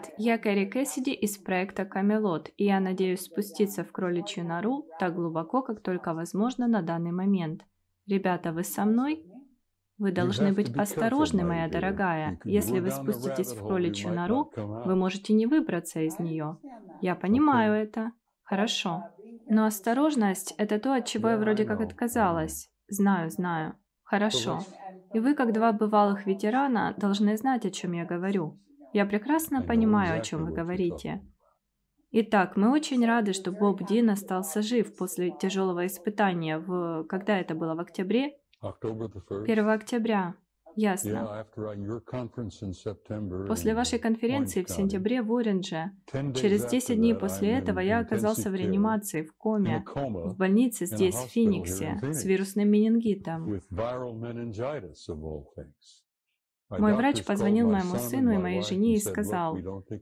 Привет, я Кэрри Кэссиди из проекта Камелот, и я надеюсь спуститься в кроличью нору так глубоко, как только возможно на данный момент. Ребята, вы со мной? Вы должны быть осторожны, моя дорогая. Если вы спуститесь в кроличью нору, вы можете не выбраться из нее. Я понимаю это. Хорошо. Но осторожность – это то, от чего я вроде как отказалась. Знаю, знаю. Хорошо. И вы, как два бывалых ветерана, должны знать, о чем я говорю. Я прекрасно понимаю, о чем вы говорите. Итак, мы очень рады, что Боб Дин остался жив после тяжелого испытания в... Когда это было? В октябре? 1 октября. Ясно. После вашей конференции в сентябре в Ориндже, через 10 дней после этого я оказался в реанимации, в коме, в больнице здесь, в Фениксе, с вирусным менингитом. Мой врач позвонил моему сыну и моей жене и сказал,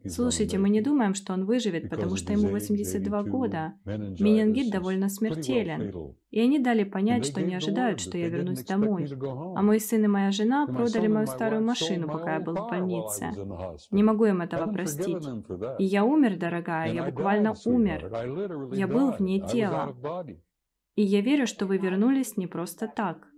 «Слушайте, мы не думаем, что он выживет, потому что ему 82 года. Менингит довольно смертелен». И они дали понять, что не ожидают, что я вернусь домой. А мой сын и моя жена продали мою старую машину, пока я был в больнице. Не могу им этого простить. И я умер, дорогая, я буквально умер. Я был вне тела. И я верю, что вы вернулись не просто так.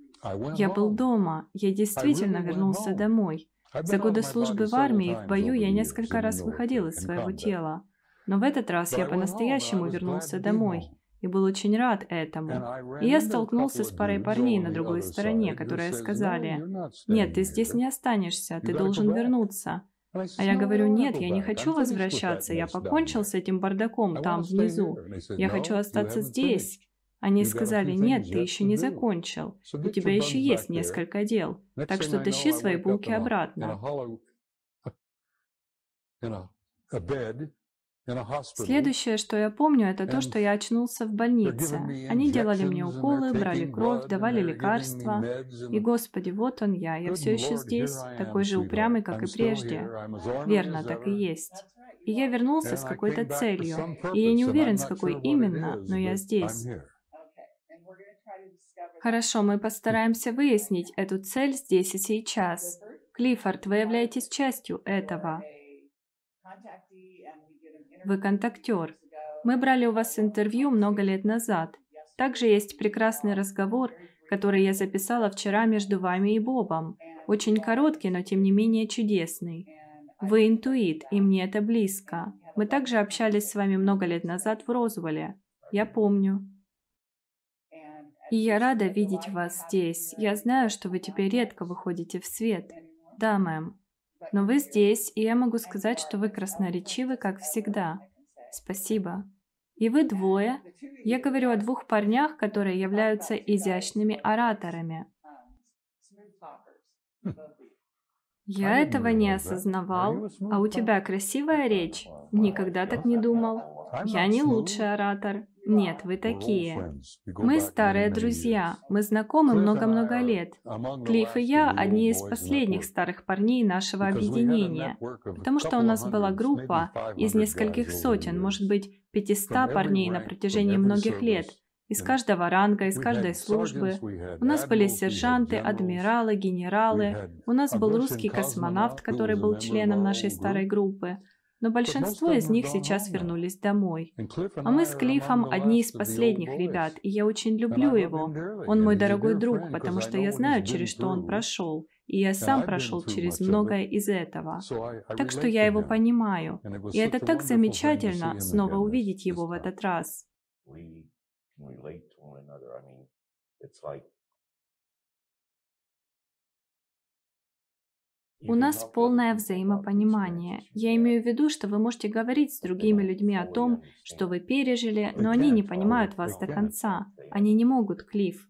Я был дома, я действительно вернулся домой. За годы службы в армии и в бою я несколько раз выходил из своего тела. Но в этот раз я по-настоящему вернулся домой и был очень рад этому. И я столкнулся с парой парней на другой стороне, которые сказали, «Нет, ты здесь не останешься, ты должен вернуться». А я говорю, нет, я не хочу возвращаться, я покончил с этим бардаком там внизу. Я хочу остаться здесь. Они сказали, нет, ты еще не закончил, у тебя еще есть несколько дел, так что тащи свои булки обратно. Следующее, что я помню, это то, что я очнулся в больнице. Они делали мне уколы, брали кровь, давали лекарства. И, Господи, вот он я, я все еще здесь, такой же упрямый, как и прежде. Верно, так и есть. И я вернулся с какой-то целью. И я не уверен, с какой именно, но я здесь. Хорошо, мы постараемся выяснить эту цель здесь и сейчас. Клиффорд, вы являетесь частью этого. Вы контактер. Мы брали у вас интервью много лет назад. Также есть прекрасный разговор, который я записала вчера между вами и Бобом. Очень короткий, но тем не менее чудесный. Вы интуит, и мне это близко. Мы также общались с вами много лет назад в Розволе. Я помню. И я рада видеть вас здесь. Я знаю, что вы теперь редко выходите в свет. Да, мэм. Но вы здесь, и я могу сказать, что вы красноречивы, как всегда. Спасибо. И вы двое. Я говорю о двух парнях, которые являются изящными ораторами. Я этого не осознавал. А у тебя красивая речь? Никогда так не думал. Я не лучший оратор. Нет, вы такие. Мы старые друзья. Мы знакомы много-много лет. Клифф и я одни из последних старых парней нашего объединения, потому что у нас была группа из нескольких сотен, может быть, 500 парней на протяжении многих лет, из каждого ранга, из каждой службы. У нас были сержанты, адмиралы, генералы. У нас был русский космонавт, который был членом нашей старой группы но большинство из них сейчас вернулись домой. А мы с Клиффом одни из последних ребят, и я очень люблю его. Он мой дорогой друг, потому что я знаю, через что он прошел, и я сам прошел через многое из этого. Так что я его понимаю. И это так замечательно снова увидеть его в этот раз. У нас полное взаимопонимание. Я имею в виду, что вы можете говорить с другими людьми о том, что вы пережили, но они не понимают вас до конца. Они не могут, Клифф.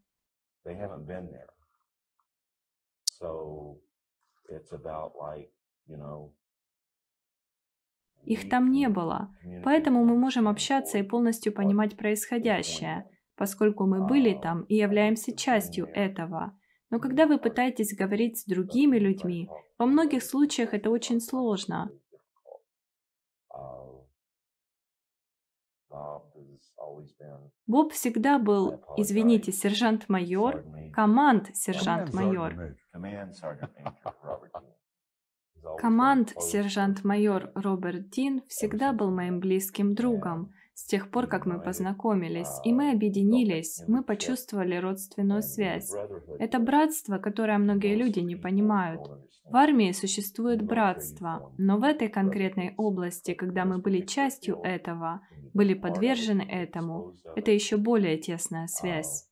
Их там не было, поэтому мы можем общаться и полностью понимать происходящее, поскольку мы были там и являемся частью этого. Но когда вы пытаетесь говорить с другими людьми, во многих случаях это очень сложно. Боб всегда был, извините, сержант-майор, команд сержант-майор. Команд сержант-майор Роберт Дин всегда был моим близким другом, с тех пор, как мы познакомились, и мы объединились, мы почувствовали родственную связь. Это братство, которое многие люди не понимают. В армии существует братство, но в этой конкретной области, когда мы были частью этого, были подвержены этому, это еще более тесная связь.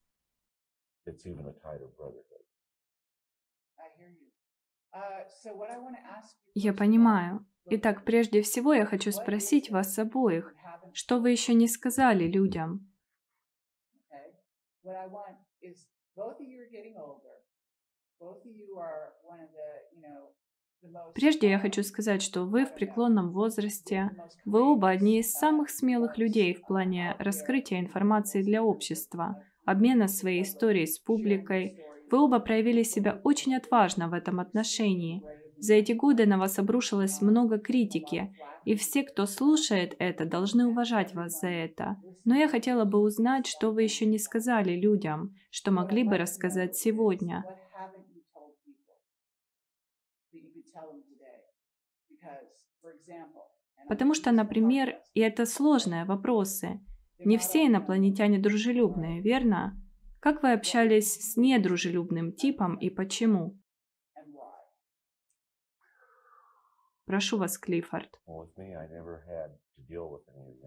Я понимаю. Итак, прежде всего я хочу спросить вас обоих, что вы еще не сказали людям? Прежде я хочу сказать, что вы в преклонном возрасте, вы оба одни из самых смелых людей в плане раскрытия информации для общества, обмена своей историей с публикой. Вы оба проявили себя очень отважно в этом отношении – за эти годы на вас обрушилось много критики, и все, кто слушает это, должны уважать вас за это. Но я хотела бы узнать, что вы еще не сказали людям, что могли бы рассказать сегодня. Потому что, например, и это сложные вопросы. Не все инопланетяне дружелюбные, верно? Как вы общались с недружелюбным типом и почему? Прошу вас, Клиффорд.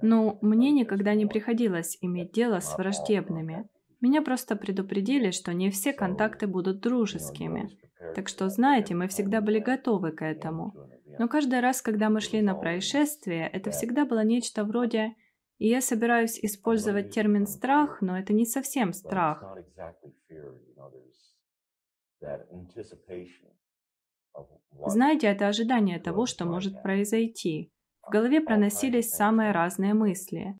Ну, мне никогда не приходилось иметь дело с враждебными. Меня просто предупредили, что не все контакты будут дружескими. Так что, знаете, мы всегда были готовы к этому. Но каждый раз, когда мы шли на происшествие, это всегда было нечто вроде и я собираюсь использовать термин «страх», но это не совсем страх. Знаете, это ожидание того, что может произойти. В голове проносились самые разные мысли.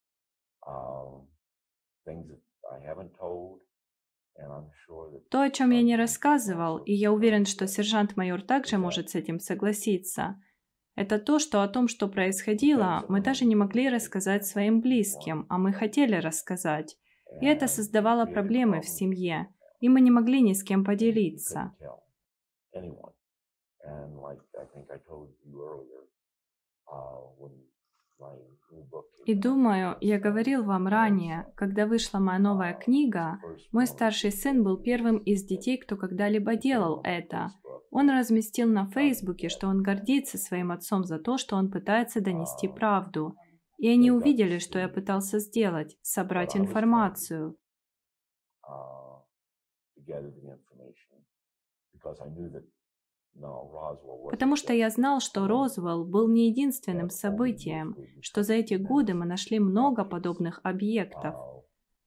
То, о чем я не рассказывал, и я уверен, что сержант-майор также может с этим согласиться, это то, что о том, что происходило, мы даже не могли рассказать своим близким, а мы хотели рассказать. И это создавало проблемы в семье, и мы не могли ни с кем поделиться. И думаю, я говорил вам ранее, когда вышла моя новая книга, мой старший сын был первым из детей, кто когда-либо делал это. Он разместил на Фейсбуке, что он гордится своим отцом за то, что он пытается донести правду. И они увидели, что я пытался сделать – собрать информацию. Потому что я знал, что Розвелл был не единственным событием, что за эти годы мы нашли много подобных объектов.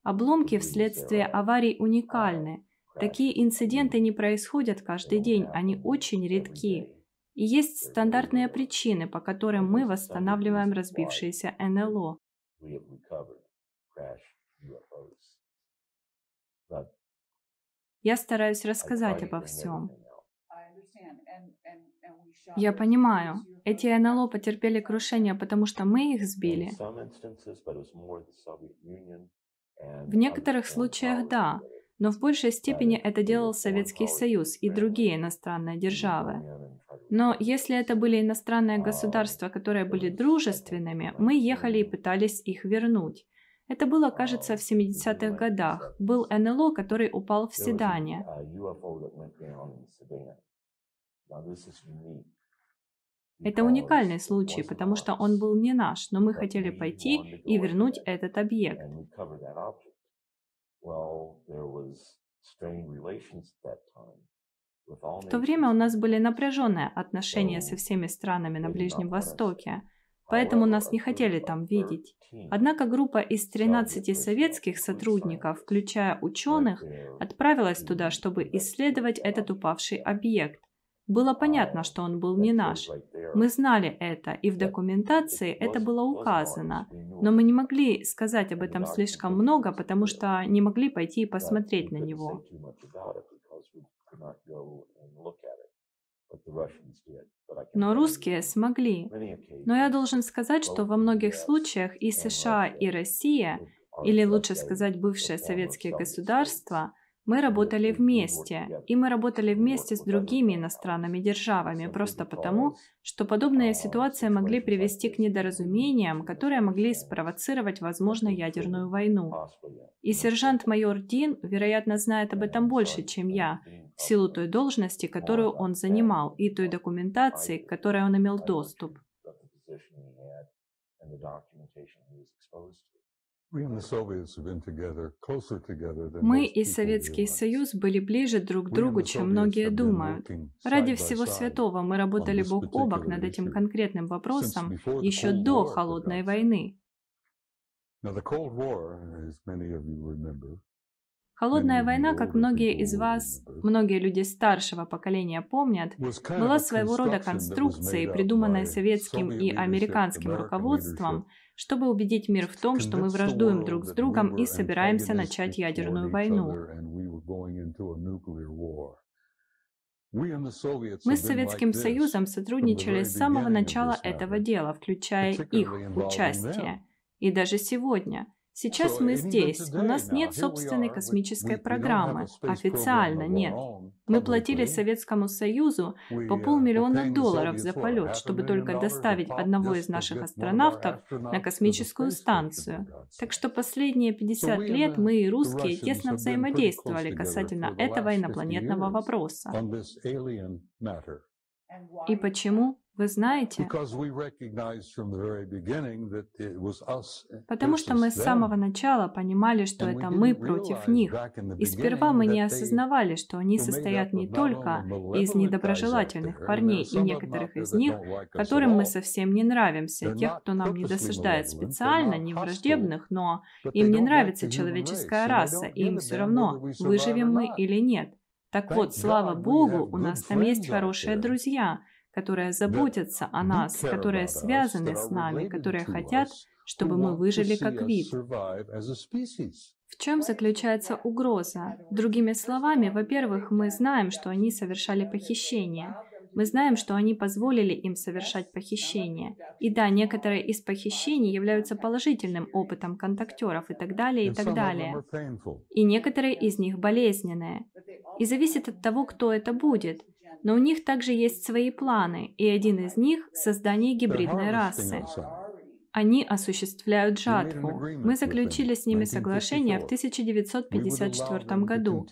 Обломки вследствие аварий уникальны. Такие инциденты не происходят каждый день, они очень редки. И есть стандартные причины, по которым мы восстанавливаем разбившиеся НЛО. Я стараюсь рассказать обо всем. Я понимаю. Эти НЛО потерпели крушение, потому что мы их сбили. В некоторых случаях да, но в большей степени это делал Советский Союз и другие иностранные державы. Но если это были иностранные государства, которые были дружественными, мы ехали и пытались их вернуть. Это было, кажется, в 70-х годах. Был НЛО, который упал в Седане. Это уникальный случай, потому что он был не наш, но мы хотели пойти и вернуть этот объект. В то время у нас были напряженные отношения со всеми странами на Ближнем Востоке, поэтому нас не хотели там видеть. Однако группа из 13 советских сотрудников, включая ученых, отправилась туда, чтобы исследовать этот упавший объект. Было понятно, что он был не наш. Мы знали это, и в документации это было указано. Но мы не могли сказать об этом слишком много, потому что не могли пойти и посмотреть на него. Но русские смогли. Но я должен сказать, что во многих случаях и США, и Россия, или лучше сказать бывшие советские государства, Мы работали вместе, и мы работали вместе с другими иностранными державами, просто потому, что подобные ситуации могли привести к недоразумениям, которые могли спровоцировать, возможно, ядерную войну. И сержант-майор Дин, вероятно, знает об этом больше, чем я, в силу той должности, которую он занимал, и той документации, к которой он имел доступ. Мы и Советский Союз были ближе друг к другу, чем многие думают. Ради всего святого мы работали бок о бок над этим конкретным вопросом еще до Холодной войны. Холодная война, как многие из вас, многие люди старшего поколения помнят, была своего рода конструкцией, придуманной советским и американским руководством, чтобы убедить мир в том, что мы враждуем друг с другом и собираемся начать ядерную войну. Мы с Советским Союзом сотрудничали с самого начала этого дела, включая их участие. И даже сегодня – Сейчас мы здесь. У нас нет собственной космической программы. Официально нет. Мы платили Советскому Союзу по полмиллиона долларов за полет, чтобы только доставить одного из наших астронавтов на космическую станцию. Так что последние 50 лет мы и русские тесно взаимодействовали касательно этого инопланетного вопроса. И почему? Вы знаете, потому что мы с самого начала понимали, что это мы против них. И сперва мы не осознавали, что они состоят не только из недоброжелательных парней и некоторых из них, которым мы совсем не нравимся, тех, кто нам не досаждает специально, не враждебных, но им не нравится человеческая раса, и им все равно, выживем мы или нет. Так вот, слава Богу, у нас там есть хорошие друзья – которые заботятся о нас, которые связаны с нами, которые хотят, чтобы мы выжили как вид. В чем заключается угроза? Другими словами, во-первых, мы знаем, что они совершали похищение. Мы знаем, что они позволили им совершать похищение. И да, некоторые из похищений являются положительным опытом контактеров и так далее, и так далее. И некоторые из них болезненные. И зависит от того, кто это будет. Но у них также есть свои планы, и один из них – создание гибридной расы. Они осуществляют жатву. Мы заключили с ними соглашение в 1954 году.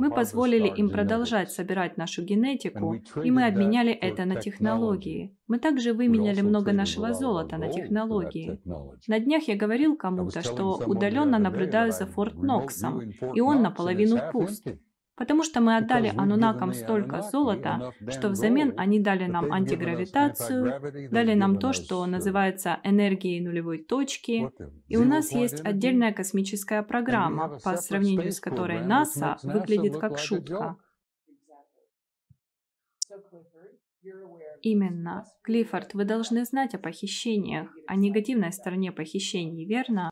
Мы позволили им продолжать собирать нашу генетику, и мы обменяли это на технологии. Мы также выменяли много нашего золота на технологии. На днях я говорил кому-то, что удаленно наблюдаю за Форт Ноксом, и он наполовину пуст. Потому что мы отдали анунакам столько золота, что взамен они дали нам антигравитацию, дали нам то, что называется энергией нулевой точки, и у нас есть отдельная космическая программа, по сравнению с которой НАСА выглядит как шутка. Именно. Клиффорд, вы должны знать о похищениях, о негативной стороне похищений, верно?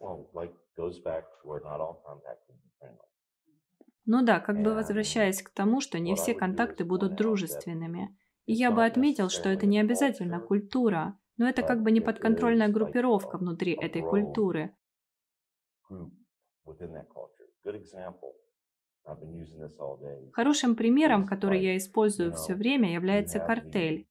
Ну да, как бы возвращаясь к тому, что не все контакты будут дружественными. И я бы отметил, что это не обязательно культура, но это как бы неподконтрольная группировка внутри этой культуры. Хорошим примером, который я использую все время, является картель.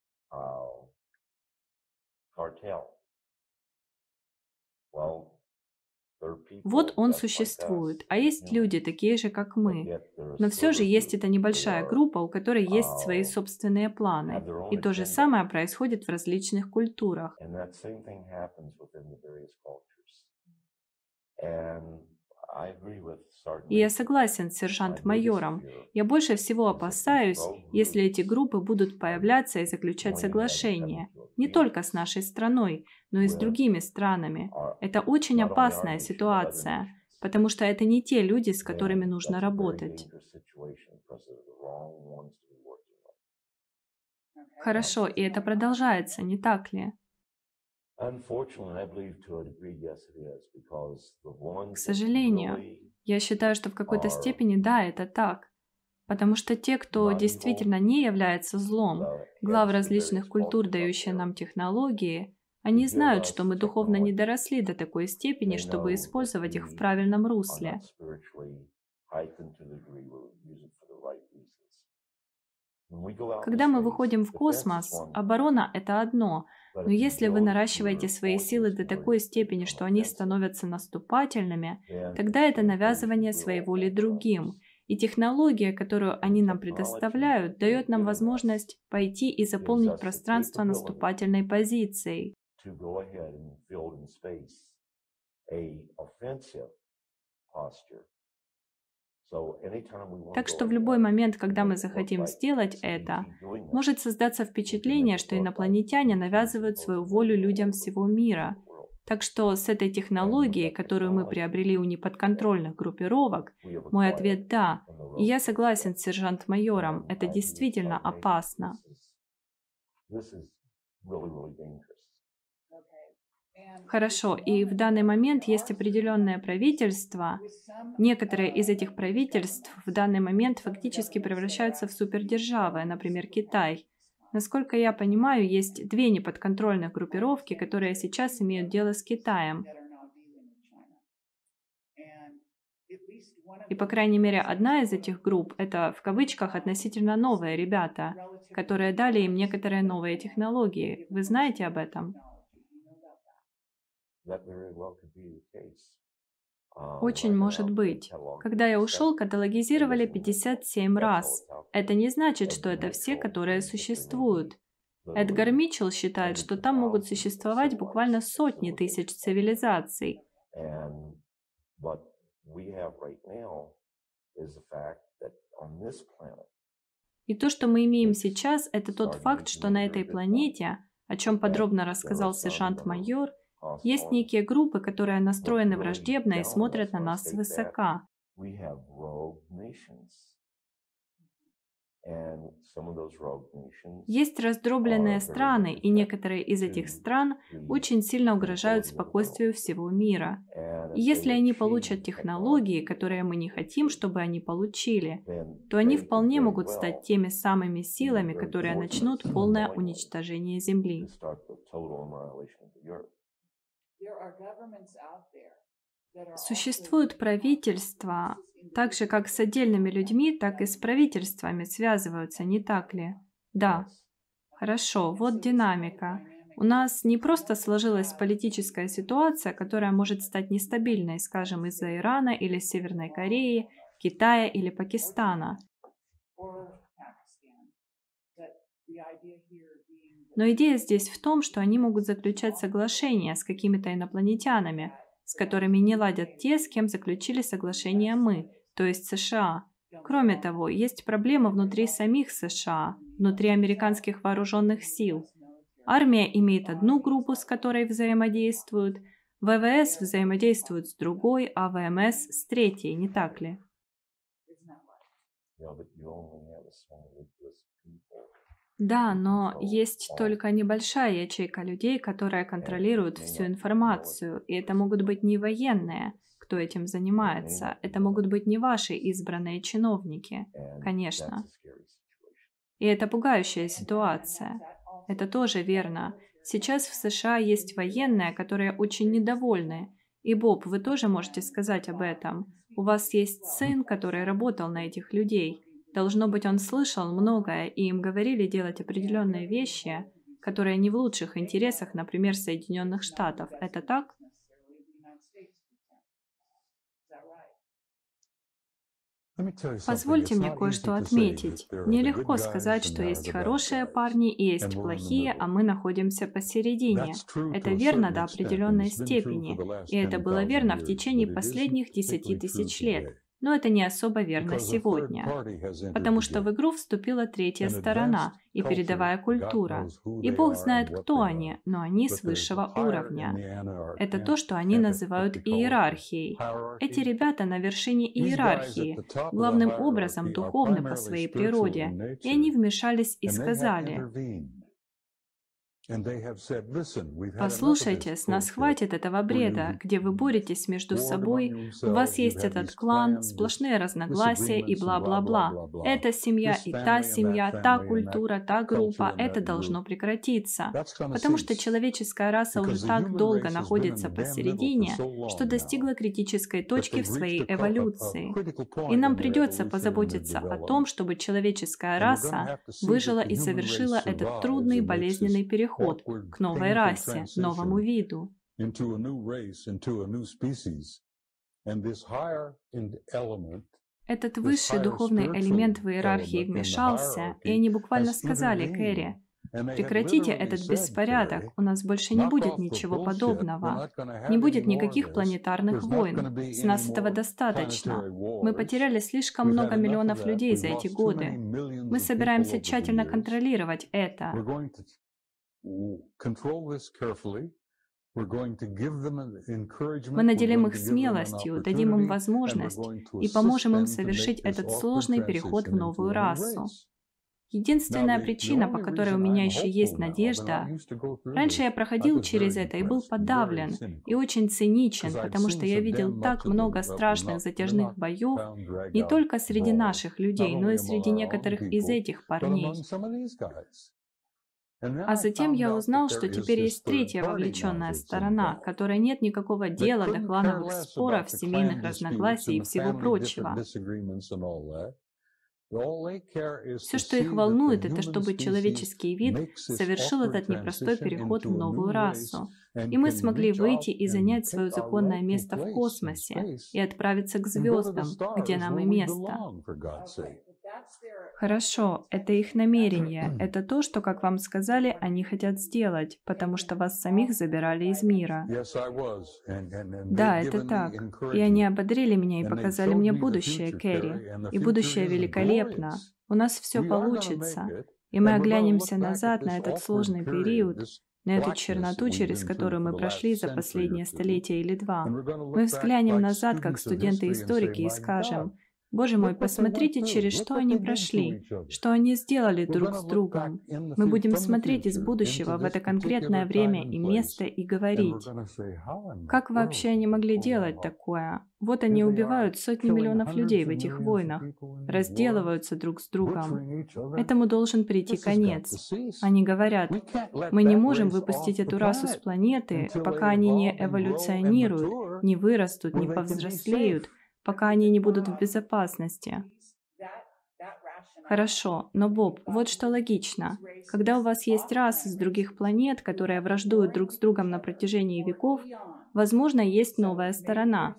Вот он существует, а есть люди, такие же, как мы. Но все же есть эта небольшая группа, у которой есть свои собственные планы. И то же самое происходит в различных культурах. И я согласен с сержант-майором. Я больше всего опасаюсь, если эти группы будут появляться и заключать соглашения. Не только с нашей страной, но и с другими странами. Это очень опасная ситуация, потому что это не те люди, с которыми нужно работать. Хорошо, и это продолжается, не так ли? К сожалению, я считаю, что в какой-то степени да, это так. Потому что те, кто действительно не является злом, глав различных культур, дающие нам технологии, они знают, что мы духовно не доросли до такой степени, чтобы использовать их в правильном русле. Когда мы выходим в космос, оборона — это одно, но если вы наращиваете свои силы до такой степени, что они становятся наступательными, тогда это навязывание своей воли другим. И технология, которую они нам предоставляют, дает нам возможность пойти и заполнить пространство наступательной позицией. Так что в любой момент, когда мы захотим сделать это, может создаться впечатление, что инопланетяне навязывают свою волю людям всего мира. Так что с этой технологией, которую мы приобрели у неподконтрольных группировок, мой ответ «да». И я согласен с сержант-майором, это действительно опасно. Хорошо, и в данный момент есть определенное правительство. Некоторые из этих правительств в данный момент фактически превращаются в супердержавы, например, Китай. Насколько я понимаю, есть две неподконтрольных группировки, которые сейчас имеют дело с Китаем. И, по крайней мере, одна из этих групп – это, в кавычках, относительно новые ребята, которые дали им некоторые новые технологии. Вы знаете об этом? Um, Очень может быть. Когда я ушел, каталогизировали 57 раз. Это не значит, что это все, которые существуют. Эдгар Митчелл считает, что там могут существовать буквально сотни тысяч цивилизаций. И то, что мы имеем сейчас, это тот факт, что на этой планете, о чем подробно рассказал сержант-майор, есть некие группы, которые настроены враждебно и смотрят на нас свысока. Есть раздробленные страны, и некоторые из этих стран очень сильно угрожают спокойствию всего мира. И если они получат технологии, которые мы не хотим, чтобы они получили, то они вполне могут стать теми самыми силами, которые начнут полное уничтожение Земли. Существуют правительства, так же как с отдельными людьми, так и с правительствами связываются, не так ли? Да. Хорошо, вот динамика. У нас не просто сложилась политическая ситуация, которая может стать нестабильной, скажем, из-за Ирана или Северной Кореи, Китая или Пакистана. Но идея здесь в том, что они могут заключать соглашения с какими-то инопланетянами, с которыми не ладят те, с кем заключили соглашение мы, то есть США. Кроме того, есть проблема внутри самих США, внутри американских вооруженных сил. Армия имеет одну группу, с которой взаимодействуют, ВВС взаимодействует с другой, а ВМС с третьей, не так ли? Да, но есть только небольшая ячейка людей, которая контролирует всю информацию, и это могут быть не военные, кто этим занимается, это могут быть не ваши избранные чиновники, конечно. И это пугающая ситуация. Это тоже верно. Сейчас в США есть военные, которые очень недовольны. И, Боб, вы тоже можете сказать об этом. У вас есть сын, который работал на этих людей. Должно быть, он слышал многое, и им говорили делать определенные вещи, которые не в лучших интересах, например, Соединенных Штатов. Это так? Позвольте мне кое-что отметить. Нелегко сказать, что есть хорошие парни и есть плохие, а мы находимся посередине. Это верно до определенной степени, и это было верно в течение последних десяти тысяч лет. Но это не особо верно сегодня, потому что в игру вступила третья сторона и передовая культура. И Бог знает, кто они, но они с высшего уровня. Это то, что они называют иерархией. Эти ребята на вершине иерархии, главным образом духовны по своей природе, и они вмешались и сказали, Послушайте, с нас хватит этого бреда, где вы боретесь между собой, у вас есть этот клан, сплошные разногласия и бла-бла-бла. Эта семья и та семья, та культура, та группа, это должно прекратиться. Потому что человеческая раса уже так долго находится посередине, что достигла критической точки в своей эволюции. И нам придется позаботиться о том, чтобы человеческая раса выжила и совершила этот трудный болезненный переход переход к новой расе, новому виду. Этот высший духовный элемент в иерархии вмешался, и они буквально сказали Кэрри, Прекратите этот беспорядок, у нас больше не будет ничего подобного. Не будет никаких планетарных войн. С нас этого достаточно. Мы потеряли слишком много миллионов людей за эти годы. Мы собираемся тщательно контролировать это. Мы наделим их смелостью, дадим им возможность и поможем им совершить этот сложный переход в новую расу. Единственная причина, по которой у меня еще есть надежда, раньше я проходил через это и был подавлен и очень циничен, потому что я видел так много страшных затяжных боев не только среди наших людей, но и среди некоторых из этих парней. А затем я узнал, что теперь есть третья вовлеченная сторона, которой нет никакого дела до клановых споров, семейных разногласий и всего прочего. Все, что их волнует, это чтобы человеческий вид совершил этот непростой переход в новую расу. И мы смогли выйти и занять свое законное место в космосе и отправиться к звездам, где нам и место. Хорошо, это их намерение. Это то, что, как вам сказали, они хотят сделать, потому что вас самих забирали из мира. Да, это так. И они ободрили меня и показали мне будущее, Кэрри. И будущее великолепно. У нас все получится. И мы оглянемся назад на этот сложный период, на эту черноту, через которую мы прошли за последние столетия или два. Мы взглянем назад, как студенты-историки, и скажем, Боже мой, посмотрите, через что они прошли, что они сделали друг с другом. Мы будем смотреть из будущего в это конкретное время и место и говорить, как вообще они могли делать такое? Вот они убивают сотни миллионов людей в этих войнах, разделываются друг с другом. Этому должен прийти конец. Они говорят, мы не можем выпустить эту расу с планеты, пока они не эволюционируют, не вырастут, не повзрослеют, пока они не будут в безопасности. Хорошо, но Боб, вот что логично. Когда у вас есть расы с других планет, которые враждуют друг с другом на протяжении веков, возможно, есть новая сторона.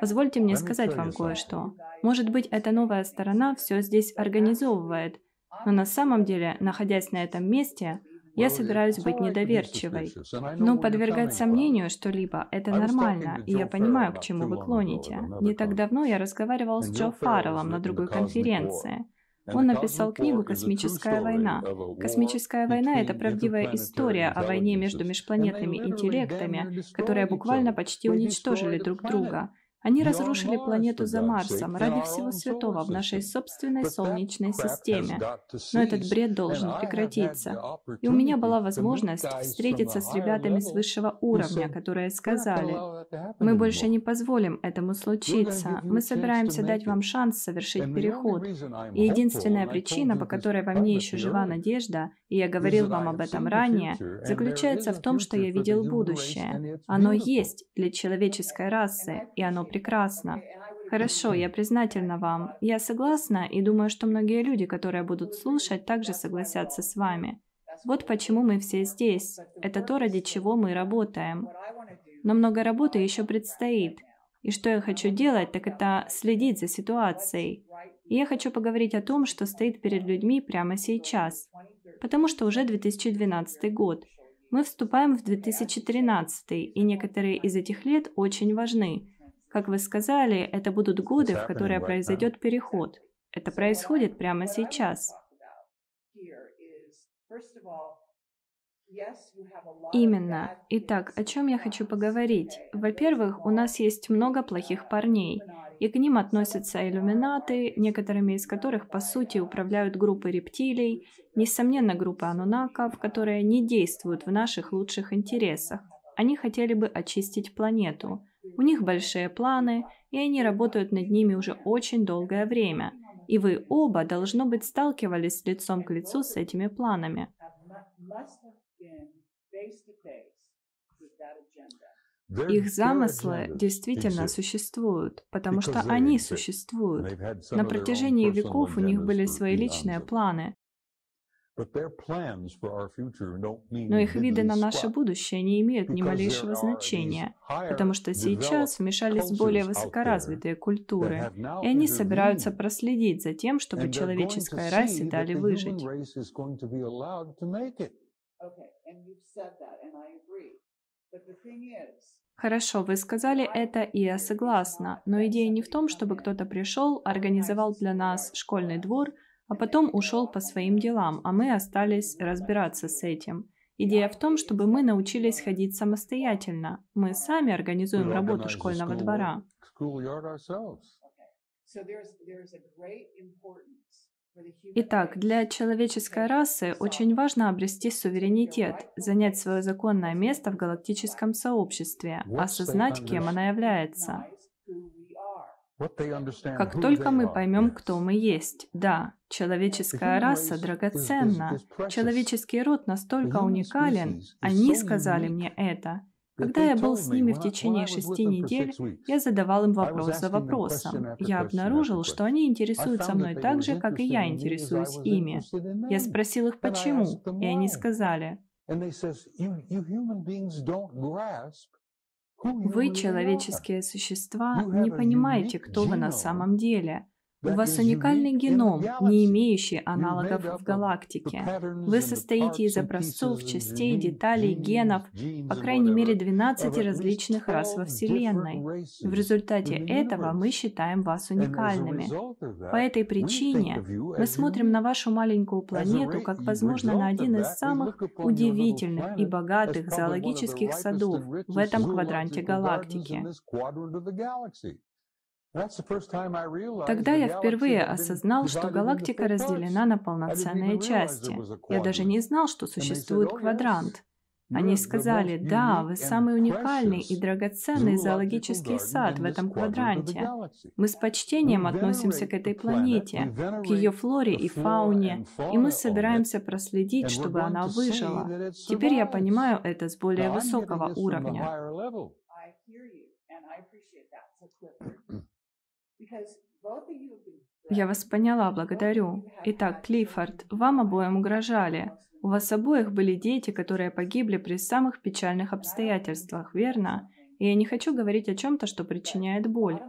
Позвольте мне сказать вам кое-что. Может быть, эта новая сторона все здесь организовывает, но на самом деле, находясь на этом месте, я собираюсь быть недоверчивой. Но подвергать сомнению что-либо – это нормально, и я понимаю, к чему вы клоните. Не так давно я разговаривал с Джо Фарреллом на другой конференции. Он написал книгу «Космическая война». «Космическая война» — это правдивая история о войне между межпланетными интеллектами, которые буквально почти уничтожили друг друга. Они разрушили планету за Марсом ради всего святого в нашей собственной Солнечной системе. Но этот бред должен прекратиться. И у меня была возможность встретиться с ребятами с высшего уровня, которые сказали, мы больше не позволим этому случиться. Мы собираемся дать вам шанс совершить переход. И единственная причина, по которой во мне еще жива надежда, и я говорил вам об этом ранее, заключается в том, что я видел будущее. Оно есть для человеческой расы, и оно прекрасно. Хорошо, я признательна вам. Я согласна и думаю, что многие люди, которые будут слушать, также согласятся с вами. Вот почему мы все здесь. Это то, ради чего мы работаем. Но много работы еще предстоит. И что я хочу делать, так это следить за ситуацией. И я хочу поговорить о том, что стоит перед людьми прямо сейчас. Потому что уже 2012 год. Мы вступаем в 2013, и некоторые из этих лет очень важны. Как вы сказали, это будут годы, в которые произойдет переход. Это происходит прямо сейчас. Именно. Итак, о чем я хочу поговорить? Во-первых, у нас есть много плохих парней, и к ним относятся иллюминаты, некоторыми из которых, по сути, управляют группы рептилий, несомненно, группы анунаков, которые не действуют в наших лучших интересах. Они хотели бы очистить планету. У них большие планы, и они работают над ними уже очень долгое время. И вы оба, должно быть, сталкивались лицом к лицу с этими планами. Их замыслы действительно существуют, потому что они существуют. На протяжении веков у них были свои личные планы, но их виды на наше будущее не имеют ни малейшего значения, потому что сейчас вмешались более высокоразвитые культуры, и они собираются проследить за тем, чтобы человеческой расе дали выжить. Хорошо, вы сказали это, и я согласна, но идея не в том, чтобы кто-то пришел, организовал для нас школьный двор, а потом ушел по своим делам, а мы остались разбираться с этим. Идея в том, чтобы мы научились ходить самостоятельно. Мы сами организуем работу школьного двора. Итак, для человеческой расы очень важно обрести суверенитет, занять свое законное место в галактическом сообществе, осознать, кем она является. Как только мы поймем, кто мы есть, да, человеческая раса драгоценна, человеческий род настолько уникален, они сказали мне это, когда я был с ними в течение шести недель, я задавал им вопрос за вопросом. Я обнаружил, что они интересуются мной так же, как и я интересуюсь ими. Я спросил их, почему, и они сказали, вы, человеческие существа, не понимаете, кто вы на самом деле. У вас уникальный геном, не имеющий аналогов в галактике. Вы состоите из образцов, частей, деталей, генов, по крайней мере 12 различных рас во Вселенной. В результате этого мы считаем вас уникальными. По этой причине мы смотрим на вашу маленькую планету как, возможно, на один из самых удивительных и богатых зоологических садов в этом квадранте галактики. Тогда я впервые осознал, что галактика разделена на полноценные части. Я даже не знал, что существует квадрант. Они сказали, да, вы самый уникальный и драгоценный зоологический сад в этом квадранте. Мы с почтением относимся к этой планете, к ее флоре и фауне, и мы собираемся проследить, чтобы она выжила. Теперь я понимаю это с более высокого уровня. Я вас поняла, благодарю. Итак, Клиффорд, вам обоим угрожали. У вас обоих были дети, которые погибли при самых печальных обстоятельствах, верно? И я не хочу говорить о чем-то, что причиняет боль.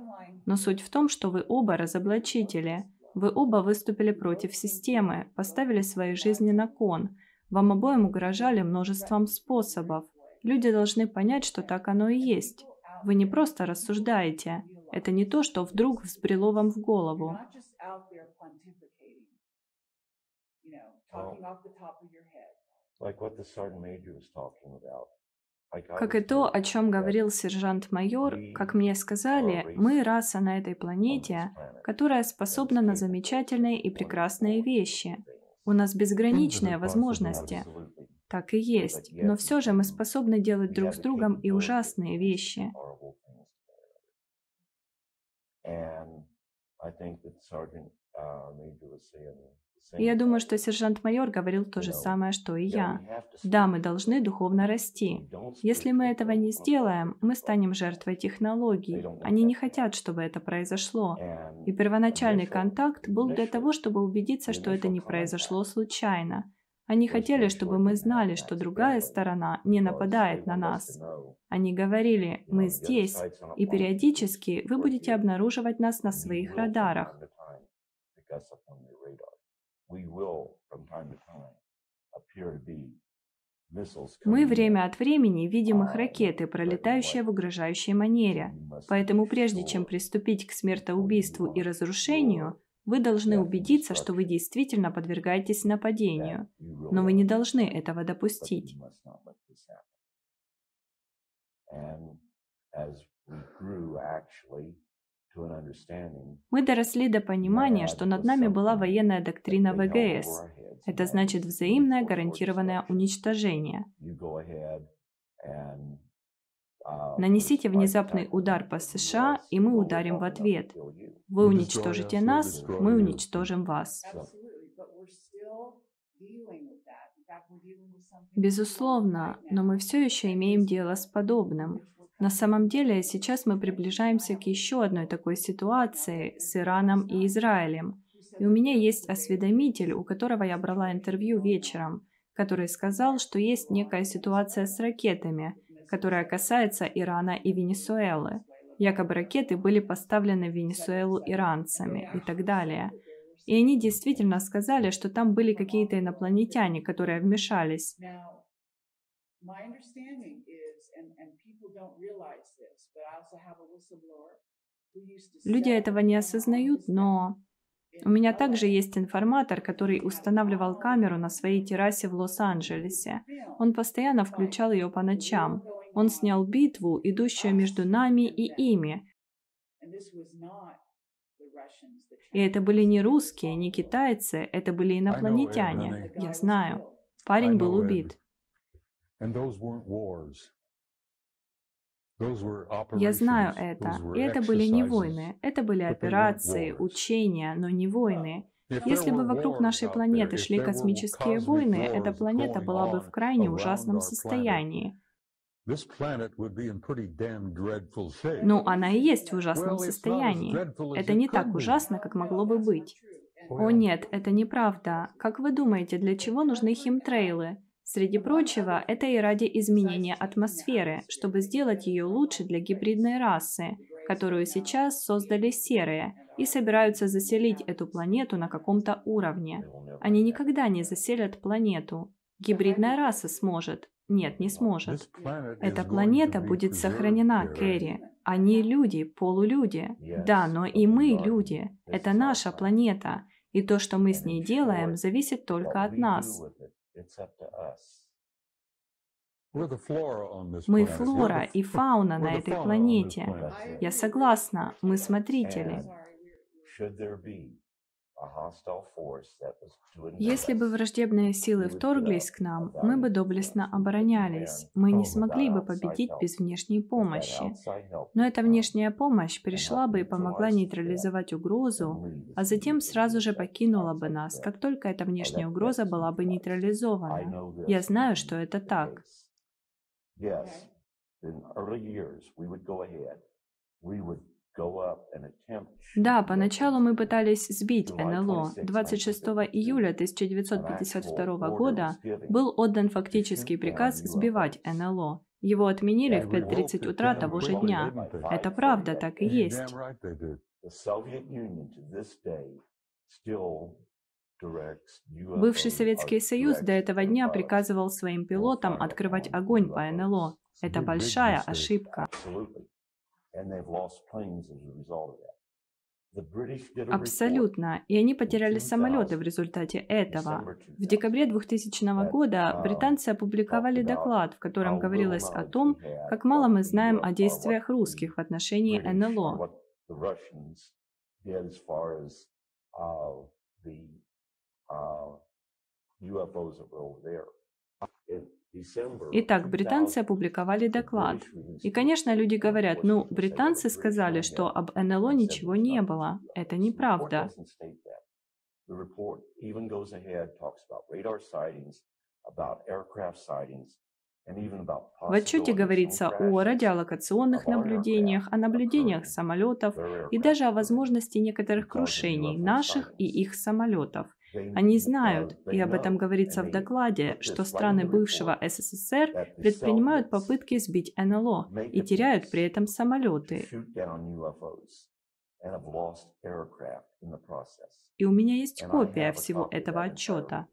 Но суть в том, что вы оба разоблачители. Вы оба выступили против системы, поставили свои жизни на кон. Вам обоим угрожали множеством способов. Люди должны понять, что так оно и есть. Вы не просто рассуждаете. Это не то, что вдруг взбрело вам в голову. Как и то, о чем говорил сержант-майор, как мне сказали, мы раса на этой планете, которая способна на замечательные и прекрасные вещи. У нас безграничные возможности. Так и есть. Но все же мы способны делать друг с другом и ужасные вещи. Я думаю, что сержант-майор говорил то же самое, что и я. Да, мы должны духовно расти. Если мы этого не сделаем, мы станем жертвой технологий. Они не хотят, чтобы это произошло. И первоначальный контакт был для того, чтобы убедиться, что это не произошло случайно. Они хотели, чтобы мы знали, что другая сторона не нападает на нас. Они говорили, мы здесь, и периодически вы будете обнаруживать нас на своих радарах. Мы время от времени видим их ракеты, пролетающие в угрожающей манере. Поэтому прежде чем приступить к смертоубийству и разрушению, Вы должны убедиться, что вы действительно подвергаетесь нападению, но вы не должны этого допустить. Мы доросли до понимания, что над нами была военная доктрина ВГС. Это значит взаимное гарантированное уничтожение. Нанесите внезапный удар по США, и мы ударим в ответ. Вы уничтожите нас, мы уничтожим вас. Безусловно, но мы все еще имеем дело с подобным. На самом деле, сейчас мы приближаемся к еще одной такой ситуации с Ираном и Израилем. И у меня есть осведомитель, у которого я брала интервью вечером, который сказал, что есть некая ситуация с ракетами, которая касается Ирана и Венесуэлы. Якобы ракеты были поставлены в Венесуэлу иранцами и так далее. И они действительно сказали, что там были какие-то инопланетяне, которые вмешались. Люди этого не осознают, но у меня также есть информатор, который устанавливал камеру на своей террасе в Лос-Анджелесе. Он постоянно включал ее по ночам. Он снял битву, идущую между нами и ими. И это были не русские, не китайцы, это были инопланетяне. Я знаю. Парень был убит. Я знаю это. И это были не войны. Это были операции, учения, но не войны. Если бы вокруг нашей планеты шли космические войны, эта планета была бы в крайне ужасном состоянии. Ну, она и есть в ужасном состоянии. Это не так ужасно, как могло бы быть. О нет, это неправда. Как вы думаете, для чего нужны химтрейлы? Среди прочего, это и ради изменения атмосферы, чтобы сделать ее лучше для гибридной расы, которую сейчас создали серые, и собираются заселить эту планету на каком-то уровне. Они никогда не заселят планету. Гибридная раса сможет. Нет, не сможет. Эта планета будет сохранена, Кэрри. Они люди, полулюди. Да, но и мы люди. Это наша планета. И то, что мы с ней делаем, зависит только от нас. Мы флора и фауна на этой планете. Я согласна, мы смотрители. Если бы враждебные силы вторглись к нам, мы бы доблестно оборонялись. Мы не смогли бы победить без внешней помощи. Но эта внешняя помощь пришла бы и помогла нейтрализовать угрозу, а затем сразу же покинула бы нас, как только эта внешняя угроза была бы нейтрализована. Я знаю, что это так. Да, поначалу мы пытались сбить НЛО. 26 июля 1952 года был отдан фактический приказ сбивать НЛО. Его отменили в 5.30 утра того же дня. Это правда, так и есть. Бывший Советский Союз до этого дня приказывал своим пилотам открывать огонь по НЛО. Это большая ошибка. Абсолютно. И они потеряли самолеты в результате этого. В декабре 2000 года британцы опубликовали доклад, в котором говорилось о том, как мало мы знаем о действиях русских в отношении НЛО. Итак, британцы опубликовали доклад. И, конечно, люди говорят, ну, британцы сказали, что об НЛО ничего не было. Это неправда. В отчете говорится о радиолокационных наблюдениях, о наблюдениях самолетов и даже о возможности некоторых крушений наших и их самолетов. Они знают, и об этом говорится в докладе, что страны бывшего СССР предпринимают попытки сбить НЛО и теряют при этом самолеты. И у меня есть копия всего этого отчета.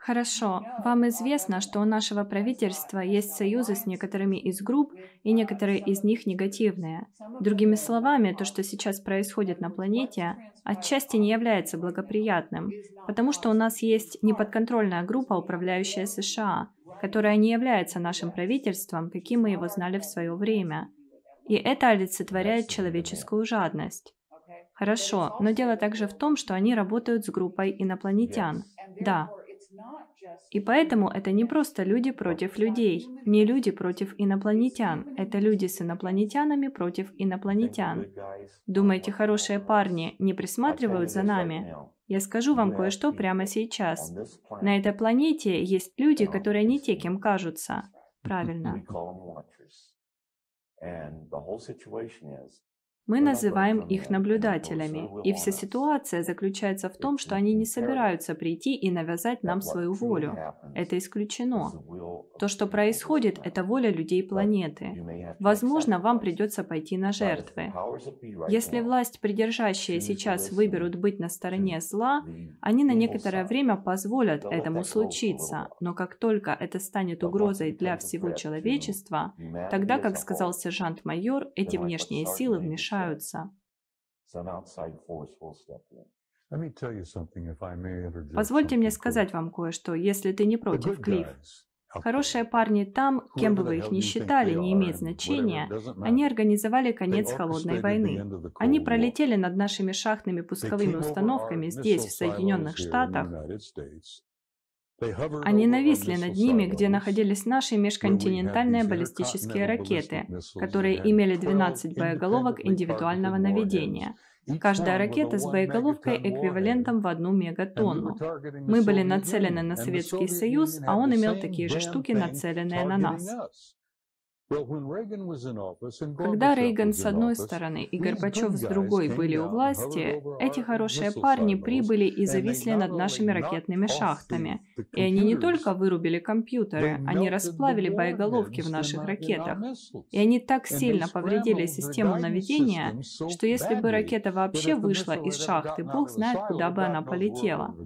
Хорошо. Вам известно, что у нашего правительства есть союзы с некоторыми из групп, и некоторые из них негативные. Другими словами, то, что сейчас происходит на планете, отчасти не является благоприятным, потому что у нас есть неподконтрольная группа, управляющая США, которая не является нашим правительством, каким мы его знали в свое время. И это олицетворяет человеческую жадность. Хорошо, но дело также в том, что они работают с группой инопланетян. Да, и поэтому это не просто люди против людей, не люди против инопланетян, это люди с инопланетянами против инопланетян. Думаете, хорошие парни не присматривают за нами? Я скажу вам кое-что прямо сейчас. На этой планете есть люди, которые не те, кем кажутся. Правильно. Мы называем их наблюдателями, и вся ситуация заключается в том, что они не собираются прийти и навязать нам свою волю. Это исключено. То, что происходит, это воля людей планеты. Возможно, вам придется пойти на жертвы. Если власть придержащие сейчас выберут быть на стороне зла, они на некоторое время позволят этому случиться, но как только это станет угрозой для всего человечества, тогда, как сказал сержант-майор, эти внешние силы вмешаются решаются. Позвольте мне сказать вам кое-что, если ты не против, Клифф. Хорошие парни там, кем бы вы их ни считали, не имеет значения, они организовали конец холодной войны. Они пролетели над нашими шахтными пусковыми установками здесь, в Соединенных Штатах, они нависли над ними, где находились наши межконтинентальные баллистические ракеты, которые имели 12 боеголовок индивидуального наведения. Каждая ракета с боеголовкой эквивалентом в одну мегатонну. Мы были нацелены на Советский Союз, а он имел такие же штуки, нацеленные на нас. Когда Рейган с одной стороны и Горбачев с другой были у власти, эти хорошие парни прибыли и зависли над нашими ракетными шахтами. И они не только вырубили компьютеры, они расплавили боеголовки в наших ракетах. И они так сильно повредили систему наведения, что если бы ракета вообще вышла из шахты, бог знает, куда бы она полетела.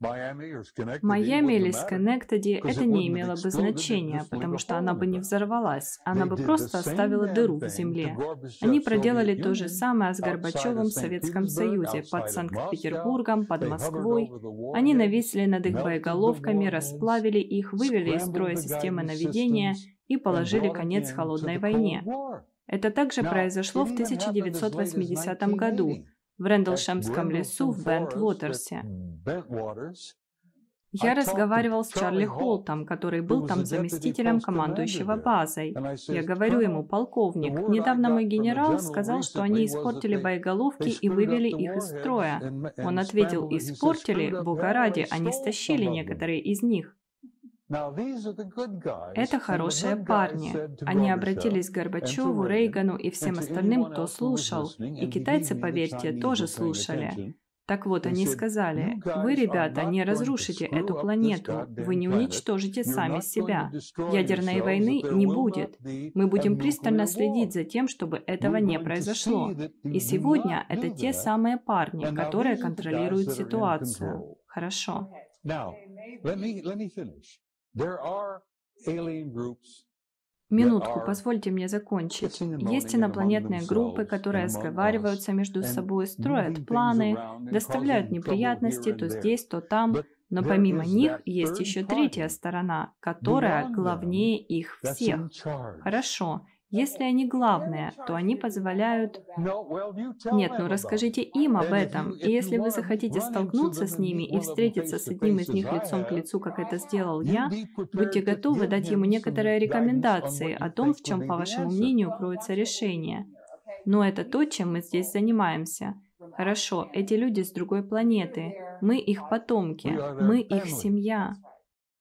Майами или Сконнектеди это не имело бы значения, потому что она бы не взорвалась, она бы просто оставила дыру в земле. Они проделали то же самое с Горбачевым в Советском Союзе, под Санкт-Петербургом, под Москвой. Они нависли над их боеголовками, расплавили их, вывели из строя системы наведения и положили конец холодной войне. Это также произошло в 1980 году, в Рэндалшемском лесу в Бент-Уотерсе. Я разговаривал с Чарли Холтом, который был там заместителем командующего базой. Я говорю ему, полковник, недавно мой генерал сказал, что они испортили боеголовки и вывели их из строя. Он ответил, испортили, бога ради, они стащили некоторые из них. Это хорошие парни. Они обратились к Горбачеву, Рейгану и всем остальным, кто слушал. И китайцы, поверьте, тоже слушали. Так вот, они сказали, вы, ребята, не разрушите эту планету, вы не уничтожите сами себя. Ядерной войны не будет. Мы будем пристально следить за тем, чтобы этого не произошло. И сегодня это те самые парни, которые контролируют ситуацию. Хорошо. Минутку, позвольте мне закончить. Есть инопланетные группы, которые сговариваются между собой, строят планы, доставляют неприятности то здесь, то там, но помимо них есть еще третья сторона, которая главнее их всех. Хорошо, если они главные, то они позволяют... Нет, ну расскажите им об этом. И если вы захотите столкнуться с ними и встретиться с одним из них лицом к лицу, как это сделал я, будьте готовы дать ему некоторые рекомендации о том, в чем, по вашему мнению, кроется решение. Но это то, чем мы здесь занимаемся. Хорошо, эти люди с другой планеты. Мы их потомки. Мы их семья.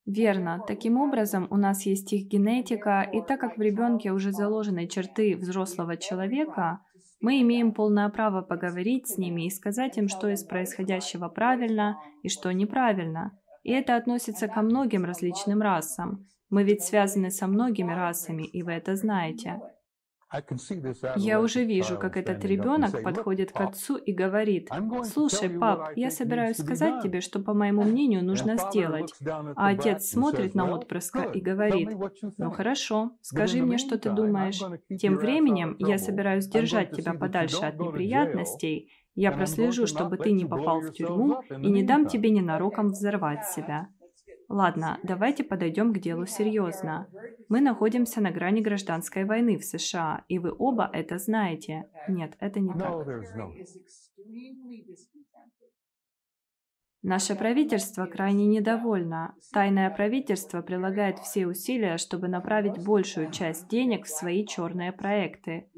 Верно. Таким образом, у нас есть их генетика, и так как в ребенке уже заложены черты взрослого человека, мы имеем полное право поговорить с ними и сказать им, что из происходящего правильно и что неправильно. И это относится ко многим различным расам. Мы ведь связаны со многими расами, и вы это знаете. Я уже вижу, как этот ребенок подходит к отцу и говорит, «Слушай, пап, я собираюсь сказать тебе, что, по моему мнению, нужно сделать». А отец смотрит на отпрыска и говорит, «Ну хорошо, скажи мне, что ты думаешь. Тем временем я собираюсь держать тебя подальше от неприятностей, я прослежу, чтобы ты не попал в тюрьму и не дам тебе ненароком взорвать себя». Ладно, давайте подойдем к делу серьезно. Мы находимся на грани гражданской войны в США, и вы оба это знаете. Нет, это не так. Наше правительство крайне недовольно. Тайное правительство прилагает все усилия, чтобы направить большую часть денег в свои черные проекты.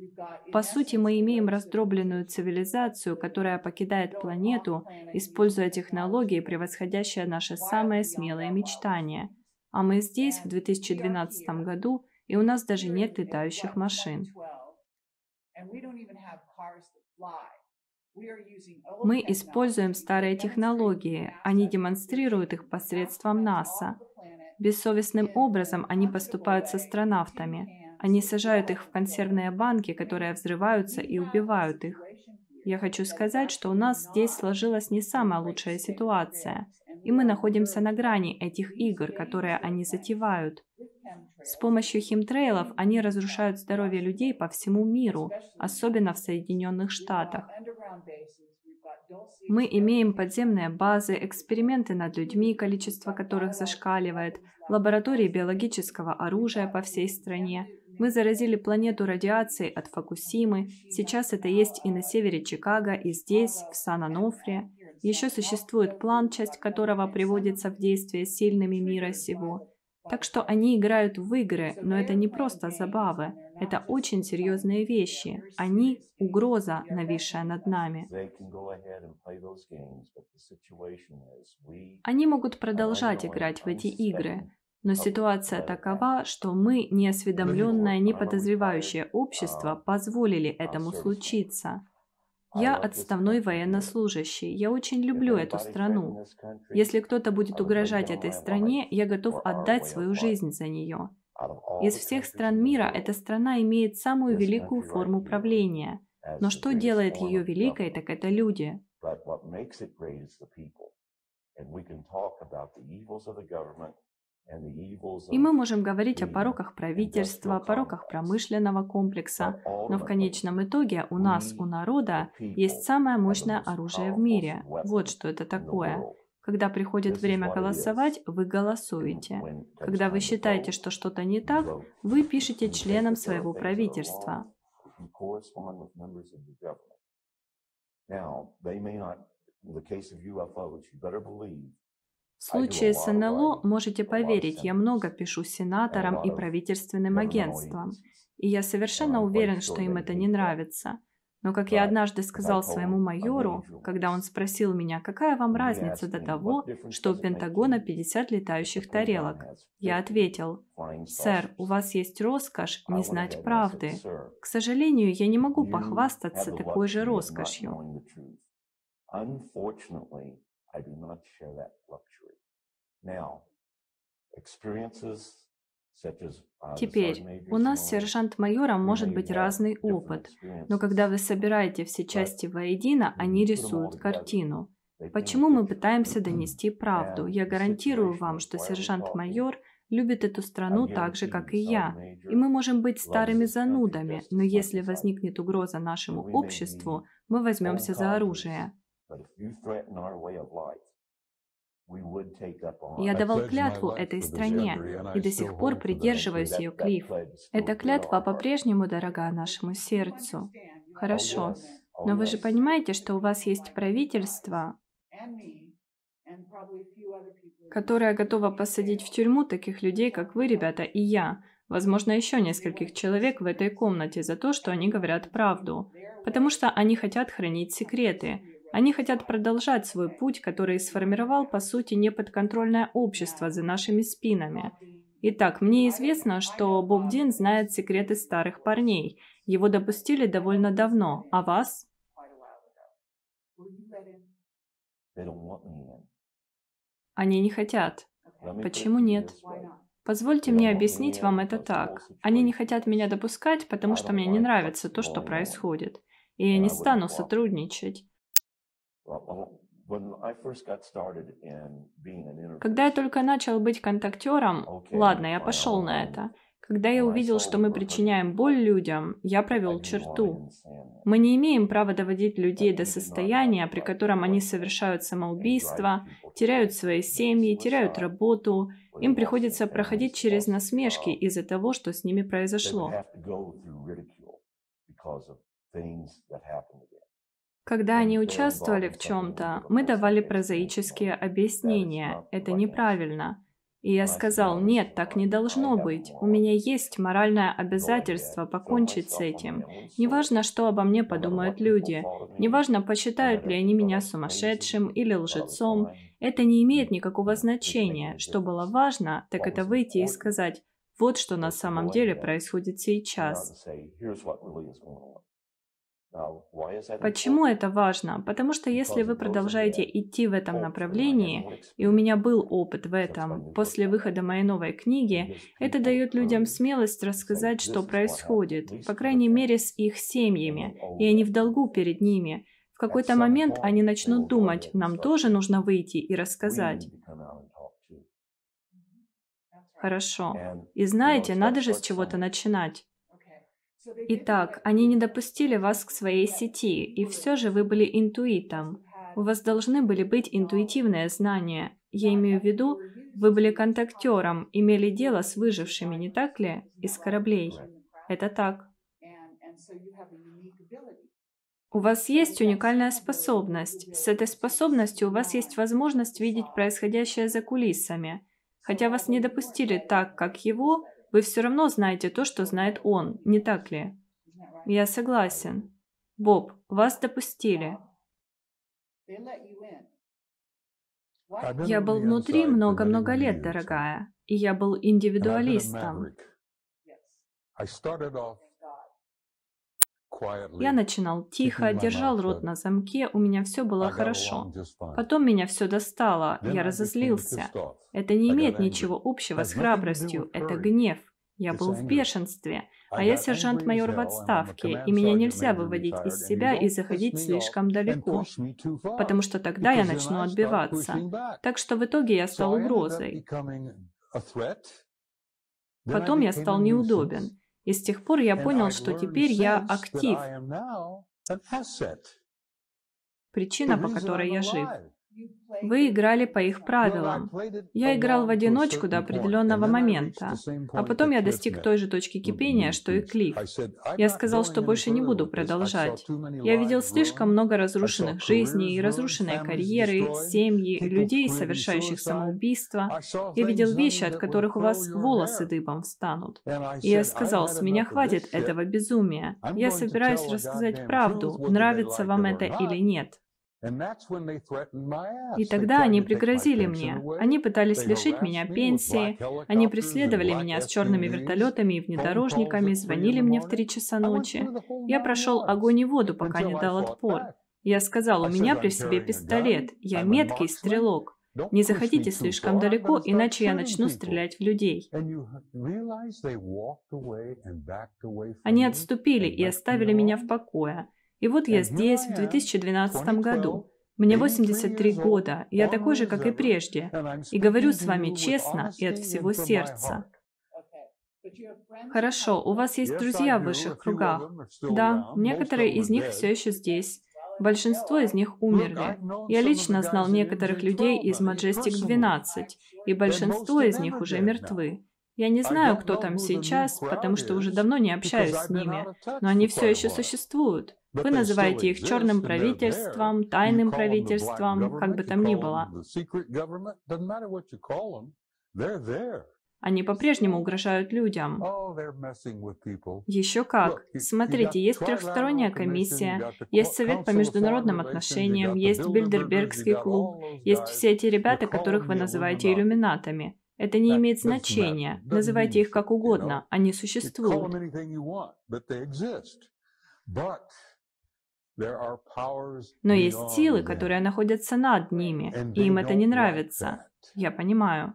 По сути, мы имеем раздробленную цивилизацию, которая покидает планету, используя технологии, превосходящие наши самые смелые мечтания. А мы здесь, в 2012 году, и у нас даже нет летающих машин. Мы используем старые технологии, они демонстрируют их посредством НАСА. Бессовестным образом они поступают с астронавтами. Они сажают их в консервные банки, которые взрываются и убивают их. Я хочу сказать, что у нас здесь сложилась не самая лучшая ситуация, и мы находимся на грани этих игр, которые они затевают. С помощью химтрейлов они разрушают здоровье людей по всему миру, особенно в Соединенных Штатах. Мы имеем подземные базы, эксперименты над людьми, количество которых зашкаливает, лаборатории биологического оружия по всей стране. Мы заразили планету радиацией от Фукусимы, сейчас это есть и на севере Чикаго, и здесь, в Сан-Анофре. Еще существует план, часть которого приводится в действие сильными мира сего. Так что они играют в игры, но это не просто забавы, это очень серьезные вещи. Они — угроза, нависшая над нами. Они могут продолжать играть в эти игры, но ситуация такова, что мы, неосведомленное, неподозревающее общество, позволили этому случиться. Я отставной военнослужащий. Я очень люблю эту страну. Если кто-то будет угрожать этой стране, я готов отдать свою жизнь за нее. Из всех стран мира эта страна имеет самую великую форму правления. Но что делает ее великой, так это люди. И мы можем говорить о пороках правительства, пороках промышленного комплекса, но в конечном итоге у нас, у народа, есть самое мощное оружие в мире. Вот что это такое. Когда приходит время голосовать, вы голосуете. Когда вы считаете, что что-то не так, вы пишете членам своего правительства. В случае с НЛО, можете поверить, я много пишу сенаторам и правительственным агентствам. И я совершенно уверен, что им это не нравится. Но, как я однажды сказал своему майору, когда он спросил меня, какая вам разница до того, что у Пентагона 50 летающих тарелок, я ответил, «Сэр, у вас есть роскошь не знать правды. К сожалению, я не могу похвастаться такой же роскошью». Теперь, у нас с сержант-майором может быть разный опыт, но когда вы собираете все части воедино, они рисуют картину. Почему мы пытаемся донести правду? Я гарантирую вам, что сержант-майор любит эту страну так же, как и я. И мы можем быть старыми занудами, но если возникнет угроза нашему обществу, мы возьмемся за оружие. Я давал клятву этой стране и до сих пор придерживаюсь ее, Клифф. Эта клятва по-прежнему дорога нашему сердцу. Хорошо, но вы же понимаете, что у вас есть правительство, которое готово посадить в тюрьму таких людей, как вы, ребята, и я, возможно, еще нескольких человек в этой комнате за то, что они говорят правду, потому что они хотят хранить секреты, они хотят продолжать свой путь, который сформировал, по сути, неподконтрольное общество за нашими спинами. Итак, мне известно, что Боб Дин знает секреты старых парней. Его допустили довольно давно. А вас? Они не хотят. Почему нет? Позвольте мне объяснить вам это так. Они не хотят меня допускать, потому что мне не нравится то, что происходит. И я не стану сотрудничать. Когда я только начал быть контактером, ладно, я пошел на это. Когда я увидел, что мы причиняем боль людям, я провел черту. Мы не имеем права доводить людей до состояния, при котором они совершают самоубийство, теряют свои семьи, теряют работу. Им приходится проходить через насмешки из-за того, что с ними произошло. Когда они участвовали в чем-то, мы давали прозаические объяснения. Это неправильно. И я сказал, нет, так не должно быть. У меня есть моральное обязательство покончить с этим. Неважно, что обо мне подумают люди. Неважно, посчитают ли они меня сумасшедшим или лжецом. Это не имеет никакого значения. Что было важно, так это выйти и сказать, вот что на самом деле происходит сейчас. Почему это важно? Потому что если вы продолжаете идти в этом направлении, и у меня был опыт в этом, после выхода моей новой книги, это дает людям смелость рассказать, что происходит, по крайней мере с их семьями, и они в долгу перед ними. В какой-то момент они начнут думать, нам тоже нужно выйти и рассказать. Хорошо. И знаете, надо же с чего-то начинать. Итак, они не допустили вас к своей сети, и все же вы были интуитом. У вас должны были быть интуитивные знания. Я имею в виду, вы были контактером, имели дело с выжившими, не так ли, из кораблей. Это так. У вас есть уникальная способность. С этой способностью у вас есть возможность видеть происходящее за кулисами. Хотя вас не допустили так, как его, вы все равно знаете то, что знает он, не так ли? Я согласен. Боб, вас допустили. Я был внутри много-много лет, дорогая, и я был индивидуалистом. Я начинал тихо, держал рот на замке, у меня все было хорошо. Потом меня все достало, я разозлился. Это не имеет ничего общего с храбростью, это гнев. Я был в бешенстве, а я сержант-майор в отставке, и меня нельзя выводить из себя и заходить слишком далеко, потому что тогда я начну отбиваться. Так что в итоге я стал угрозой. Потом я стал неудобен. И с тех пор я понял, что теперь я актив. Причина, по которой я жив. Вы играли по их правилам. Я играл в одиночку до определенного момента, а потом я достиг той же точки кипения, что и Клифф. Я сказал, что больше не буду продолжать. Я видел слишком много разрушенных жизней, разрушенной карьеры, семьи, людей, совершающих самоубийство. Я видел вещи, от которых у вас волосы дыбом встанут. И я сказал, с меня хватит этого безумия. Я собираюсь рассказать правду, нравится вам это или нет. И тогда они пригрозили мне. Они пытались лишить меня пенсии, они преследовали меня с черными вертолетами и внедорожниками, звонили мне в три часа ночи. Я прошел огонь и воду, пока не дал отпор. Я сказал, у меня при себе пистолет, я меткий стрелок. Не заходите слишком далеко, иначе я начну стрелять в людей. Они отступили и оставили меня в покое. И вот я здесь, в 2012 году. Мне 83 года, я такой же, как и прежде. И говорю с вами честно и от всего сердца. Хорошо, у вас есть друзья в высших кругах. Да, некоторые из них все еще здесь. Большинство из них умерли. Я лично знал некоторых людей из Majestic 12, и большинство из них уже мертвы. Я не знаю, кто там сейчас, потому что уже давно не общаюсь с ними, но они все еще существуют. Вы называете их черным правительством, тайным правительством, как бы там ни было. Они по-прежнему угрожают людям. Oh, Еще как. Смотрите, есть трехсторонняя комиссия, есть Совет по международным отношениям, есть Бильдербергский клуб, есть все эти ребята, которых вы называете иллюминатами. Это не имеет значения. Называйте их как угодно, они существуют. Но есть силы, которые находятся над ними, и им это не нравится. Я понимаю.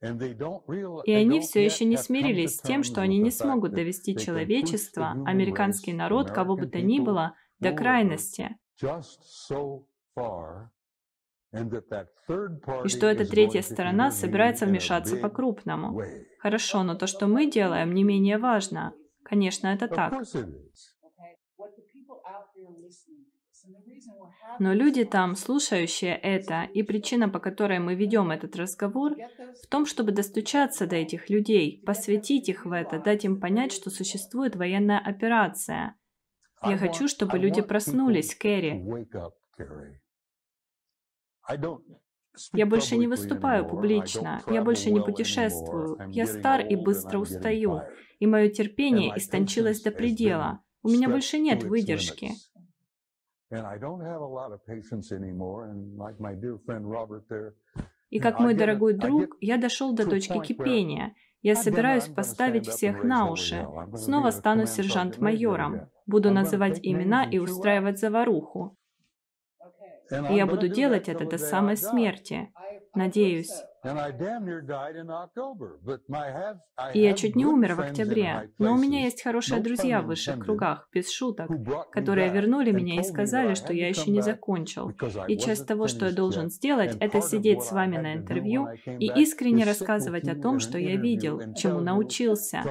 И они все еще не смирились с тем, что они не смогут довести человечество, американский народ, кого бы то ни было, до крайности. И что эта третья сторона собирается вмешаться по-крупному. Хорошо, но то, что мы делаем, не менее важно. Конечно, это так. Но люди там, слушающие это, и причина, по которой мы ведем этот разговор, в том, чтобы достучаться до этих людей, посвятить их в это, дать им понять, что существует военная операция. Я хочу, чтобы люди проснулись, Кэрри. Я больше не выступаю публично, я больше не путешествую, я стар и быстро устаю, и мое терпение истончилось до предела. У меня больше нет выдержки. И как мой дорогой друг, я дошел до точки кипения. Я собираюсь поставить всех на уши. Снова стану сержант-майором. Буду называть имена и устраивать заваруху. И я буду делать это до самой смерти. Надеюсь. И я чуть не умер в октябре, но у меня есть хорошие друзья в высших кругах, без шуток, которые вернули меня и сказали, что я еще не закончил. И часть того, что я должен сделать, это сидеть с вами на интервью и искренне рассказывать о том, что я видел, чему научился.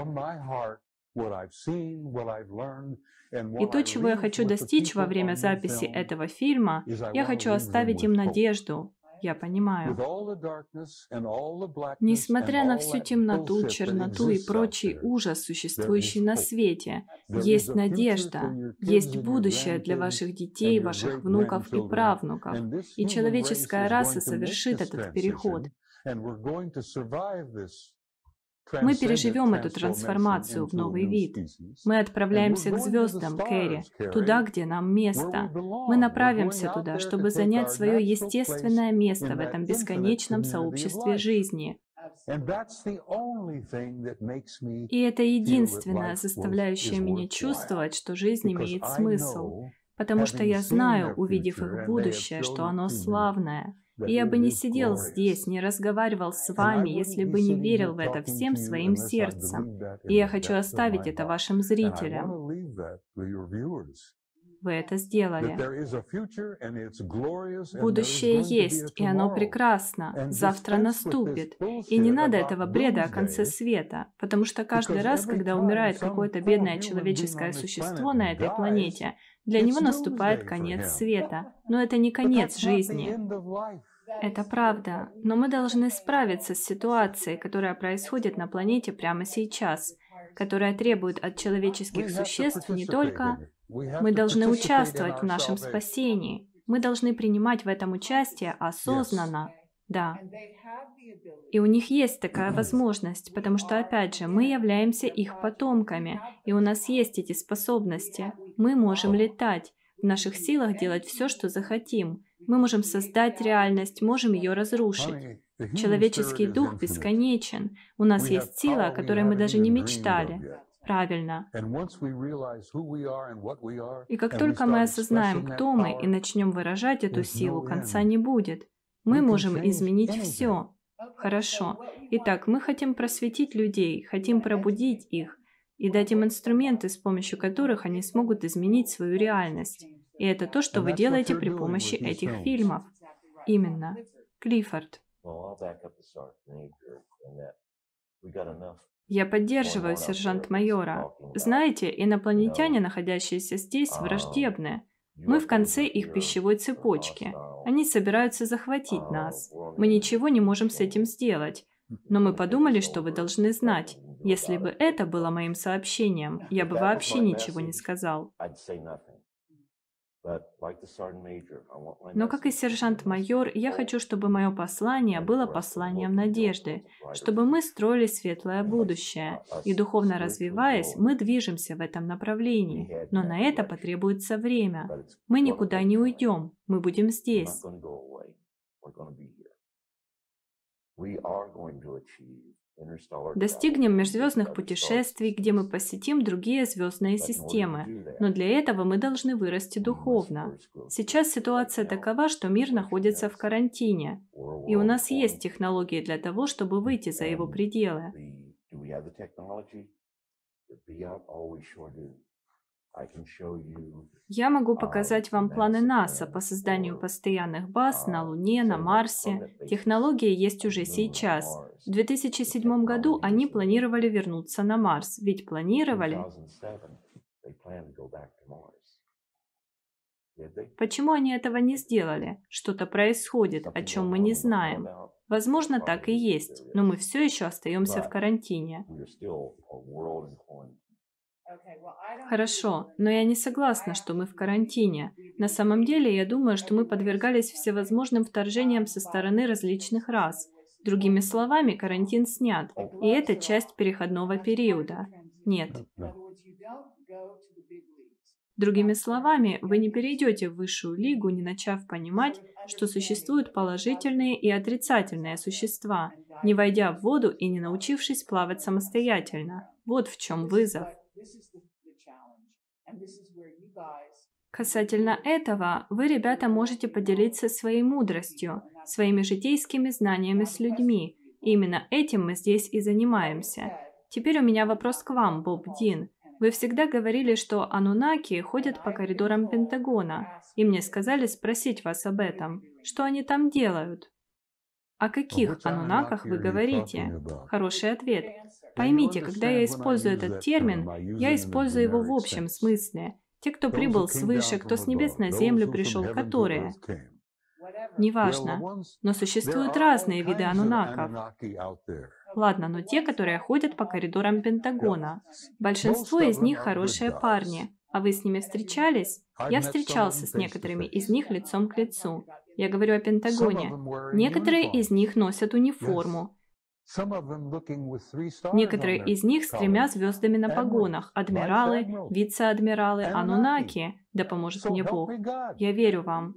И то, чего я хочу достичь во время записи этого фильма, я хочу оставить им надежду, я понимаю. Несмотря на всю темноту, черноту и прочий ужас, существующий на свете, есть надежда, есть будущее для ваших детей, ваших внуков и правнуков. И человеческая раса совершит этот переход. Мы переживем эту трансформацию в новый вид. Мы отправляемся к звездам, Кэрри, туда, где нам место. Мы направимся туда, чтобы занять свое естественное место в этом бесконечном сообществе жизни. И это единственное, заставляющее меня чувствовать, что жизнь имеет смысл. Потому что я знаю, увидев их будущее, что оно славное — и я бы не сидел здесь, не разговаривал с вами, если бы не верил в это всем своим сердцем. И я хочу оставить это вашим зрителям. Вы это сделали. Будущее есть, и оно прекрасно. Завтра наступит. И не надо этого бреда о конце света, потому что каждый раз, когда умирает какое-то бедное человеческое существо на этой планете, для него наступает конец света. Но это не конец жизни. Это правда, но мы должны справиться с ситуацией, которая происходит на планете прямо сейчас, которая требует от человеческих существ не только... Мы должны участвовать в нашем спасении. Мы должны принимать в этом участие осознанно. Да. И у них есть такая возможность, потому что, опять же, мы являемся их потомками, и у нас есть эти способности. Мы можем летать. В наших силах делать все, что захотим. Мы можем создать реальность, можем ее разрушить. Человеческий дух бесконечен. У нас есть сила, о которой мы даже не мечтали. Правильно. И как только мы осознаем, кто мы, и начнем выражать эту силу, конца не будет. Мы можем изменить все. Хорошо. Итак, мы хотим просветить людей, хотим пробудить их и дать им инструменты, с помощью которых они смогут изменить свою реальность. И это то, что вы делаете при помощи этих фильмов. Именно. Клиффорд. Я поддерживаю сержант-майора. Знаете, инопланетяне, находящиеся здесь, враждебны. Мы в конце их пищевой цепочки. Они собираются захватить нас. Мы ничего не можем с этим сделать. Но мы подумали, что вы должны знать. Если бы это было моим сообщением, я бы вообще ничего не сказал. Но как и сержант-майор, я хочу, чтобы мое послание было посланием надежды, чтобы мы строили светлое будущее, и духовно развиваясь, мы движемся в этом направлении, но на это потребуется время. Мы никуда не уйдем, мы будем здесь. Достигнем межзвездных путешествий, где мы посетим другие звездные системы. Но для этого мы должны вырасти духовно. Сейчас ситуация такова, что мир находится в карантине. И у нас есть технологии для того, чтобы выйти за его пределы. Я могу показать вам планы НАСА по созданию постоянных баз на Луне, на Марсе. Технологии есть уже сейчас. В 2007 году они планировали вернуться на Марс. Ведь планировали. Почему они этого не сделали? Что-то происходит, о чем мы не знаем. Возможно, так и есть, но мы все еще остаемся в карантине. Хорошо, но я не согласна, что мы в карантине. На самом деле, я думаю, что мы подвергались всевозможным вторжениям со стороны различных рас. Другими словами, карантин снят, и это часть переходного периода. Нет. Другими словами, вы не перейдете в высшую лигу, не начав понимать, что существуют положительные и отрицательные существа, не войдя в воду и не научившись плавать самостоятельно. Вот в чем вызов. Касательно этого, вы, ребята, можете поделиться своей мудростью, своими житейскими знаниями с людьми. И именно этим мы здесь и занимаемся. Теперь у меня вопрос к вам, Боб Дин. Вы всегда говорили, что анунаки ходят по коридорам Пентагона, и мне сказали спросить вас об этом. Что они там делают? О каких анунаках вы говорите? Хороший ответ. Поймите, когда я использую этот термин, я использую его в общем смысле. Те, кто прибыл свыше, кто с небес на землю пришел, которые... Неважно. Но существуют разные виды анунаков. Ладно, но те, которые ходят по коридорам Пентагона. Большинство из них хорошие парни. А вы с ними встречались? Я встречался с некоторыми из них лицом к лицу. Я говорю о Пентагоне. Некоторые из них носят униформу. Некоторые из них с тремя звездами на погонах. Адмиралы, вице-адмиралы, анунаки. Да поможет мне Бог. Я верю вам.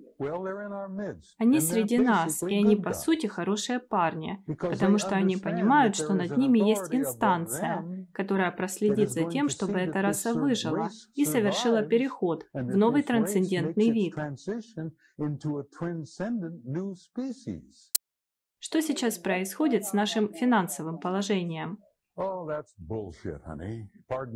Они среди нас, и они по сути хорошие парни, потому что они понимают, что над ними есть инстанция, которая проследит за тем, чтобы эта раса выжила и совершила переход в новый трансцендентный вид. Что сейчас происходит с нашим финансовым положением?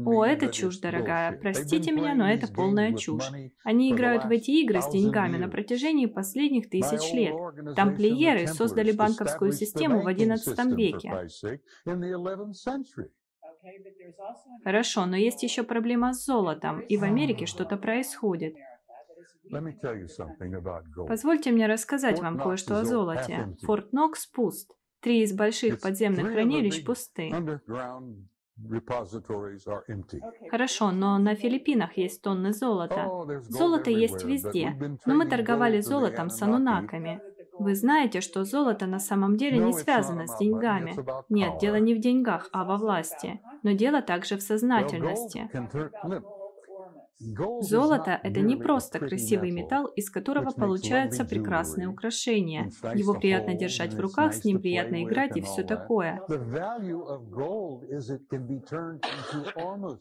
О, это чушь, дорогая. Простите меня, но это полная чушь. Они играют в эти игры с деньгами на протяжении последних тысяч лет. Тамплиеры создали банковскую систему в XI веке. Хорошо, но есть еще проблема с золотом, и в Америке что-то происходит. Позвольте мне рассказать вам кое-что о золоте. Форт Нокс пуст. Три из больших подземных хранилищ пусты. Хорошо, но на Филиппинах есть тонны золота. Oh, Золото есть везде, но мы торговали золотом с анунаками. Вы знаете, что золото на самом деле не связано с деньгами. Нет, дело не в деньгах, а во власти. Но дело также в сознательности. Золото – это не просто красивый металл, из которого получаются прекрасные украшения. Его приятно держать в руках, с ним приятно играть и все такое.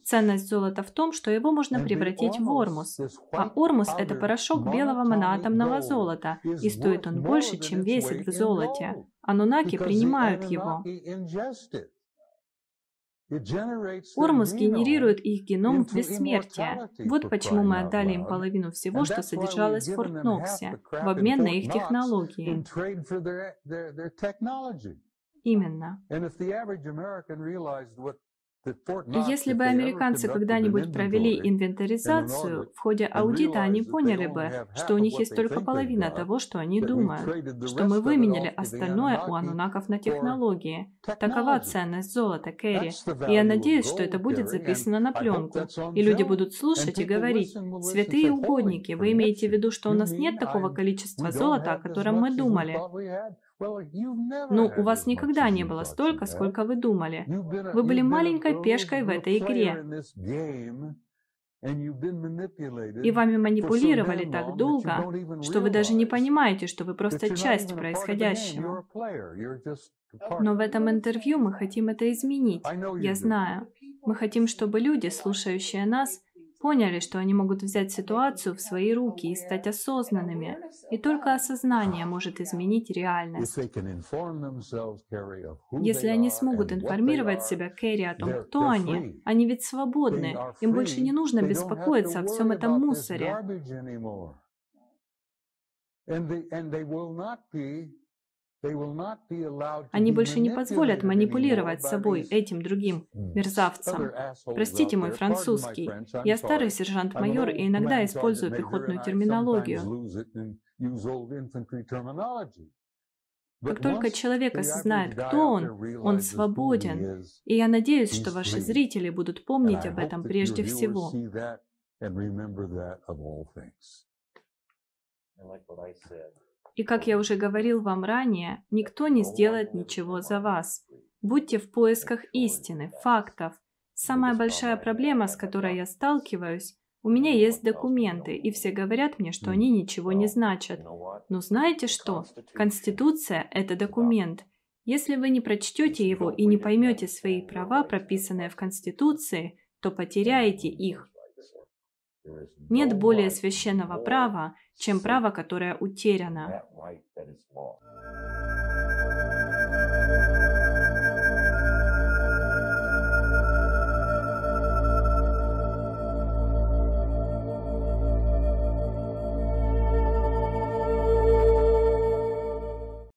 Ценность золота в том, что его можно превратить в ормус. А ормус – это порошок белого моноатомного золота, и стоит он больше, чем весит в золоте. Анунаки принимают его. Ормус генерирует их геном в бессмертие. Вот почему мы отдали им половину всего, что содержалось в Форт Ноксе, в обмен на их технологии. Именно. Если бы американцы когда-нибудь провели инвентаризацию, в ходе аудита они поняли бы, что у них есть только половина того, что они думают, что мы выменяли остальное у анунаков на технологии. Такова ценность золота, Кэрри. И я надеюсь, что это будет записано на пленку, и люди будут слушать и говорить, «Святые угодники, вы имеете в виду, что у нас нет такого количества золота, о котором мы думали?» Ну, у вас никогда не было столько, сколько вы думали. Вы были маленькой пешкой в этой игре. И вами манипулировали так долго, что вы даже не понимаете, что вы просто часть происходящего. Но в этом интервью мы хотим это изменить. Я знаю. Мы хотим, чтобы люди, слушающие нас, поняли, что они могут взять ситуацию в свои руки и стать осознанными. И только осознание может изменить реальность. Если они смогут информировать себя, Кэрри, о том, кто они, они ведь свободны, им больше не нужно беспокоиться о всем этом мусоре. Они больше не позволят манипулировать собой этим другим мерзавцам. Простите мой французский. Я старый сержант-майор и иногда использую пехотную терминологию. Как только человек осознает, кто он, он свободен. И я надеюсь, что ваши зрители будут помнить об этом прежде всего. И как я уже говорил вам ранее, никто не сделает ничего за вас. Будьте в поисках истины, фактов. Самая большая проблема, с которой я сталкиваюсь, у меня есть документы, и все говорят мне, что они ничего не значат. Но знаете что? Конституция – это документ. Если вы не прочтете его и не поймете свои права, прописанные в Конституции, то потеряете их. Нет более священного права, чем право, которое утеряно.